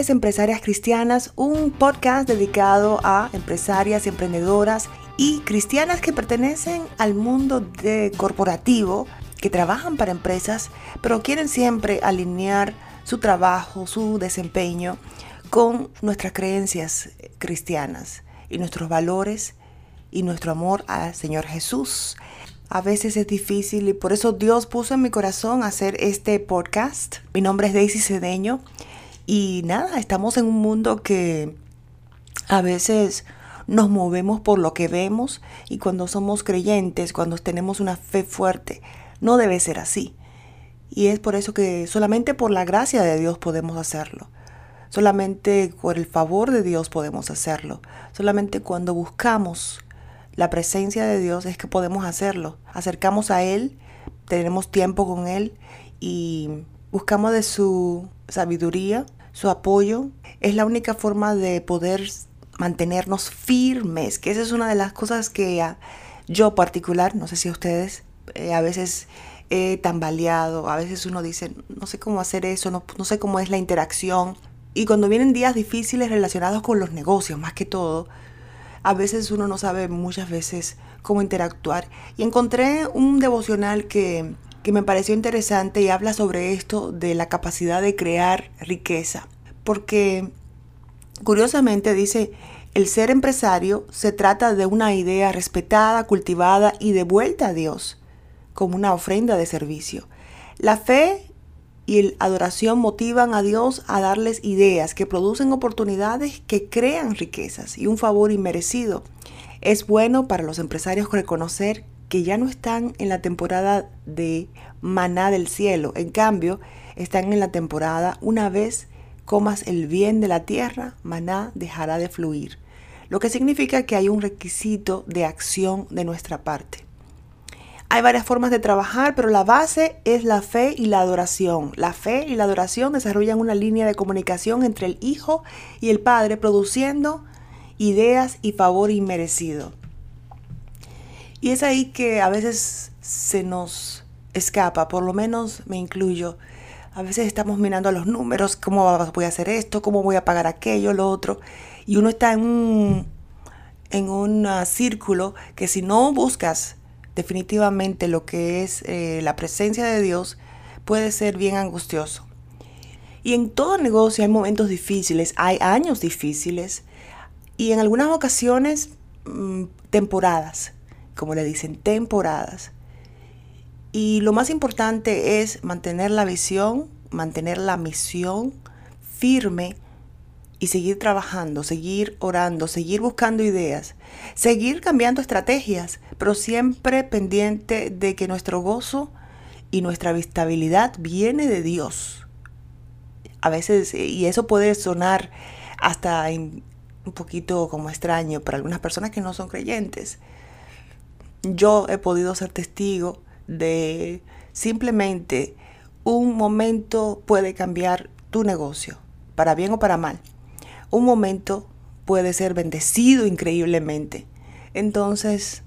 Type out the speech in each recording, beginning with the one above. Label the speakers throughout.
Speaker 1: es Empresarias Cristianas, un podcast dedicado a empresarias, emprendedoras y cristianas que pertenecen al mundo de corporativo, que trabajan para empresas, pero quieren siempre alinear su trabajo, su desempeño con nuestras creencias cristianas y nuestros valores y nuestro amor al Señor Jesús. A veces es difícil y por eso Dios puso en mi corazón hacer este podcast. Mi nombre es Daisy Cedeño y nada, estamos en un mundo que a veces nos movemos por lo que vemos y cuando somos creyentes, cuando tenemos una fe fuerte, no debe ser así. Y es por eso que solamente por la gracia de Dios podemos hacerlo. Solamente por el favor de Dios podemos hacerlo. Solamente cuando buscamos la presencia de Dios es que podemos hacerlo. Acercamos a Él, tenemos tiempo con Él y buscamos de su sabiduría, su apoyo. Es la única forma de poder mantenernos firmes, que esa es una de las cosas que yo particular, no sé si a ustedes, eh, a veces he tambaleado, a veces uno dice, no sé cómo hacer eso, no, no sé cómo es la interacción. Y cuando vienen días difíciles relacionados con los negocios, más que todo, a veces uno no sabe muchas veces cómo interactuar. Y encontré un devocional que, que me pareció interesante y habla sobre esto de la capacidad de crear riqueza. Porque curiosamente dice, el ser empresario se trata de una idea respetada, cultivada y devuelta a Dios como una ofrenda de servicio. La fe y la adoración motivan a Dios a darles ideas que producen oportunidades que crean riquezas y un favor inmerecido. Es bueno para los empresarios reconocer que ya no están en la temporada de maná del cielo, en cambio están en la temporada una vez comas el bien de la tierra, maná dejará de fluir, lo que significa que hay un requisito de acción de nuestra parte. Hay varias formas de trabajar, pero la base es la fe y la adoración. La fe y la adoración desarrollan una línea de comunicación entre el Hijo y el Padre, produciendo ideas y favor inmerecido. Y es ahí que a veces se nos escapa, por lo menos me incluyo. A veces estamos mirando a los números, cómo voy a hacer esto, cómo voy a pagar aquello, lo otro. Y uno está en un, en un ah, círculo que si no buscas definitivamente lo que es eh, la presencia de Dios puede ser bien angustioso. Y en todo negocio hay momentos difíciles, hay años difíciles y en algunas ocasiones mm, temporadas, como le dicen, temporadas. Y lo más importante es mantener la visión, mantener la misión firme y seguir trabajando, seguir orando, seguir buscando ideas, seguir cambiando estrategias, pero siempre pendiente de que nuestro gozo y nuestra estabilidad viene de Dios. A veces, y eso puede sonar hasta un poquito como extraño para algunas personas que no son creyentes. Yo he podido ser testigo de simplemente un momento puede cambiar tu negocio, para bien o para mal un momento puede ser bendecido increíblemente. Entonces,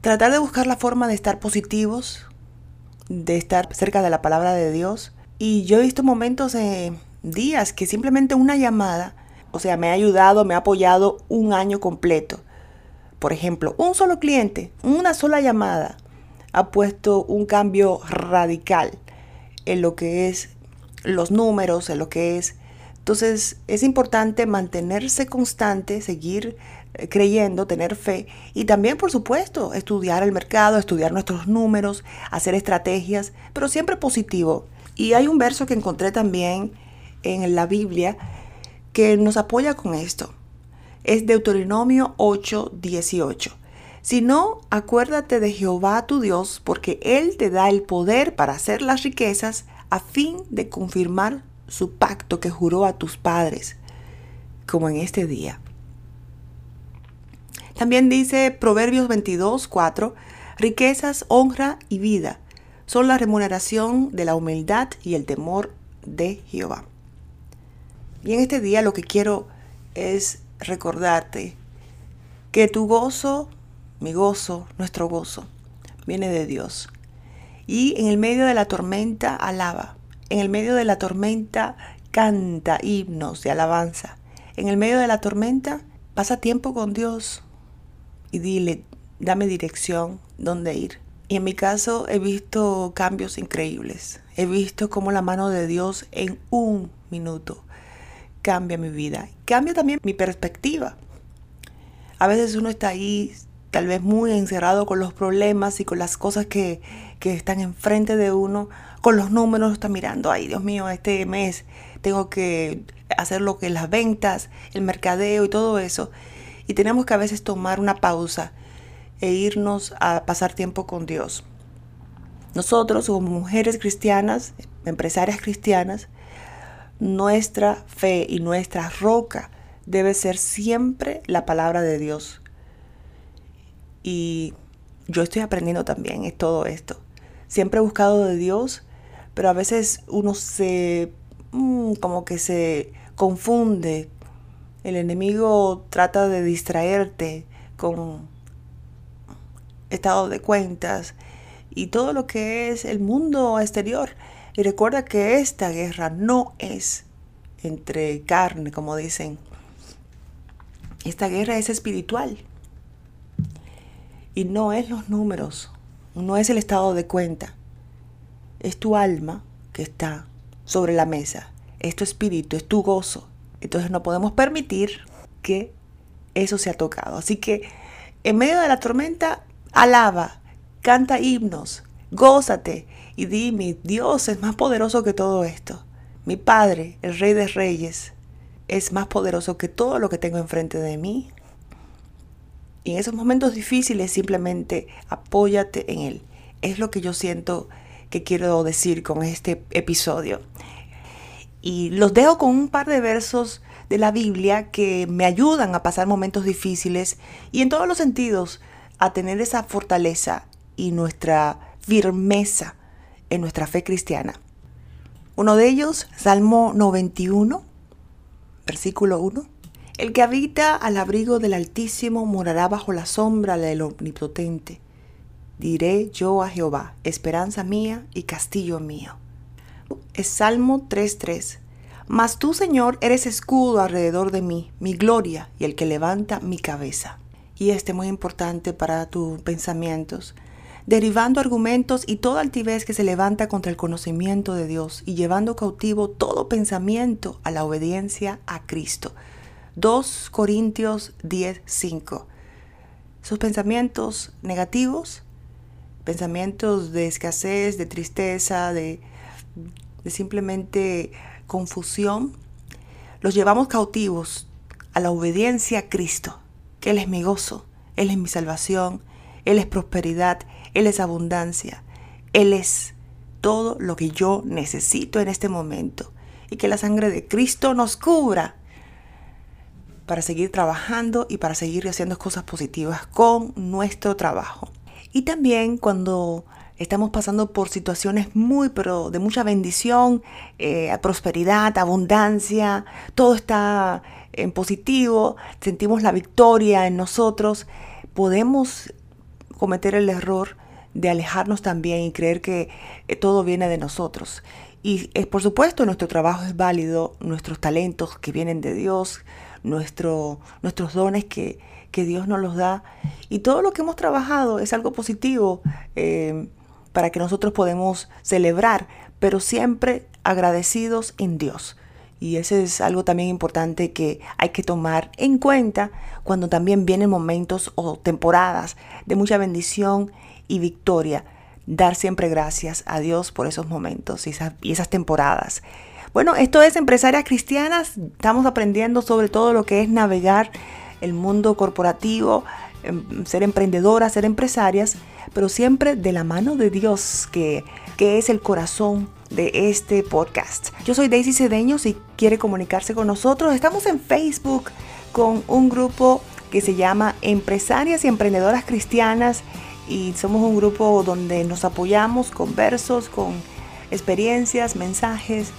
Speaker 1: tratar de buscar la forma de estar positivos, de estar cerca de la palabra de Dios. Y yo he visto momentos, eh, días, que simplemente una llamada, o sea, me ha ayudado, me ha apoyado un año completo. Por ejemplo, un solo cliente, una sola llamada, ha puesto un cambio radical en lo que es los números, en lo que es entonces es importante mantenerse constante, seguir eh, creyendo, tener fe y también, por supuesto, estudiar el mercado, estudiar nuestros números, hacer estrategias, pero siempre positivo. Y hay un verso que encontré también en la Biblia que nos apoya con esto. Es Deuteronomio 8, 18. Si no, acuérdate de Jehová tu Dios, porque Él te da el poder para hacer las riquezas a fin de confirmar su pacto que juró a tus padres, como en este día. También dice Proverbios 22, 4, riquezas, honra y vida son la remuneración de la humildad y el temor de Jehová. Y en este día lo que quiero es recordarte que tu gozo, mi gozo, nuestro gozo, viene de Dios. Y en el medio de la tormenta alaba, en el medio de la tormenta, canta himnos de alabanza. En el medio de la tormenta, pasa tiempo con Dios y dile, dame dirección, dónde ir. Y en mi caso he visto cambios increíbles. He visto cómo la mano de Dios en un minuto cambia mi vida. Cambia también mi perspectiva. A veces uno está ahí tal vez muy encerrado con los problemas y con las cosas que, que están enfrente de uno, con los números, está mirando, ay Dios mío, este mes tengo que hacer lo que las ventas, el mercadeo y todo eso. Y tenemos que a veces tomar una pausa e irnos a pasar tiempo con Dios. Nosotros como mujeres cristianas, empresarias cristianas, nuestra fe y nuestra roca debe ser siempre la palabra de Dios. Y yo estoy aprendiendo también es todo esto. Siempre he buscado de Dios, pero a veces uno se mm, como que se confunde. El enemigo trata de distraerte con estado de cuentas y todo lo que es el mundo exterior. Y recuerda que esta guerra no es entre carne, como dicen. Esta guerra es espiritual. Y no es los números, no es el estado de cuenta. Es tu alma que está sobre la mesa. Es tu espíritu, es tu gozo. Entonces no podemos permitir que eso sea tocado. Así que en medio de la tormenta, alaba, canta himnos, gózate y dime, Dios es más poderoso que todo esto. Mi Padre, el Rey de Reyes, es más poderoso que todo lo que tengo enfrente de mí. Y en esos momentos difíciles simplemente apóyate en Él. Es lo que yo siento que quiero decir con este episodio. Y los dejo con un par de versos de la Biblia que me ayudan a pasar momentos difíciles y en todos los sentidos a tener esa fortaleza y nuestra firmeza en nuestra fe cristiana. Uno de ellos, Salmo 91, versículo 1. El que habita al abrigo del Altísimo morará bajo la sombra del Omnipotente. Diré yo a Jehová, esperanza mía y castillo mío. Es Salmo 3.3. Mas tú, Señor, eres escudo alrededor de mí, mi gloria y el que levanta mi cabeza. Y este muy importante para tus pensamientos derivando argumentos y toda altivez que se levanta contra el conocimiento de Dios y llevando cautivo todo pensamiento a la obediencia a Cristo. 2 Corintios 10:5. Sus pensamientos negativos, pensamientos de escasez, de tristeza, de, de simplemente confusión, los llevamos cautivos a la obediencia a Cristo, que Él es mi gozo, Él es mi salvación, Él es prosperidad, él es abundancia. Él es todo lo que yo necesito en este momento. Y que la sangre de Cristo nos cubra para seguir trabajando y para seguir haciendo cosas positivas con nuestro trabajo. Y también cuando estamos pasando por situaciones muy, pero de mucha bendición, eh, prosperidad, abundancia, todo está en positivo, sentimos la victoria en nosotros, podemos cometer el error de alejarnos también y creer que eh, todo viene de nosotros. Y es, por supuesto nuestro trabajo es válido, nuestros talentos que vienen de Dios, nuestro, nuestros dones que, que Dios nos los da. Y todo lo que hemos trabajado es algo positivo eh, para que nosotros podemos celebrar, pero siempre agradecidos en Dios. Y ese es algo también importante que hay que tomar en cuenta cuando también vienen momentos o temporadas de mucha bendición y victoria. Dar siempre gracias a Dios por esos momentos y esas, temporadas. Bueno, esto es Empresarias Cristianas. Estamos aprendiendo sobre todo lo que es navegar el mundo corporativo, em, ser emprendedoras, ser empresarias, pero siempre de la mano de Dios, que, que es el corazón de este podcast. Yo soy Daisy Cedeño, si quiere comunicarse con nosotros, estamos en Facebook con un grupo que se llama Empresarias y Emprendedoras Cristianas y somos un grupo donde nos apoyamos con versos, con experiencias, mensajes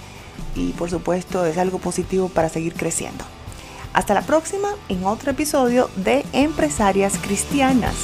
Speaker 1: y por supuesto es algo positivo para seguir creciendo. Hasta la próxima en otro episodio de Empresarias Cristianas.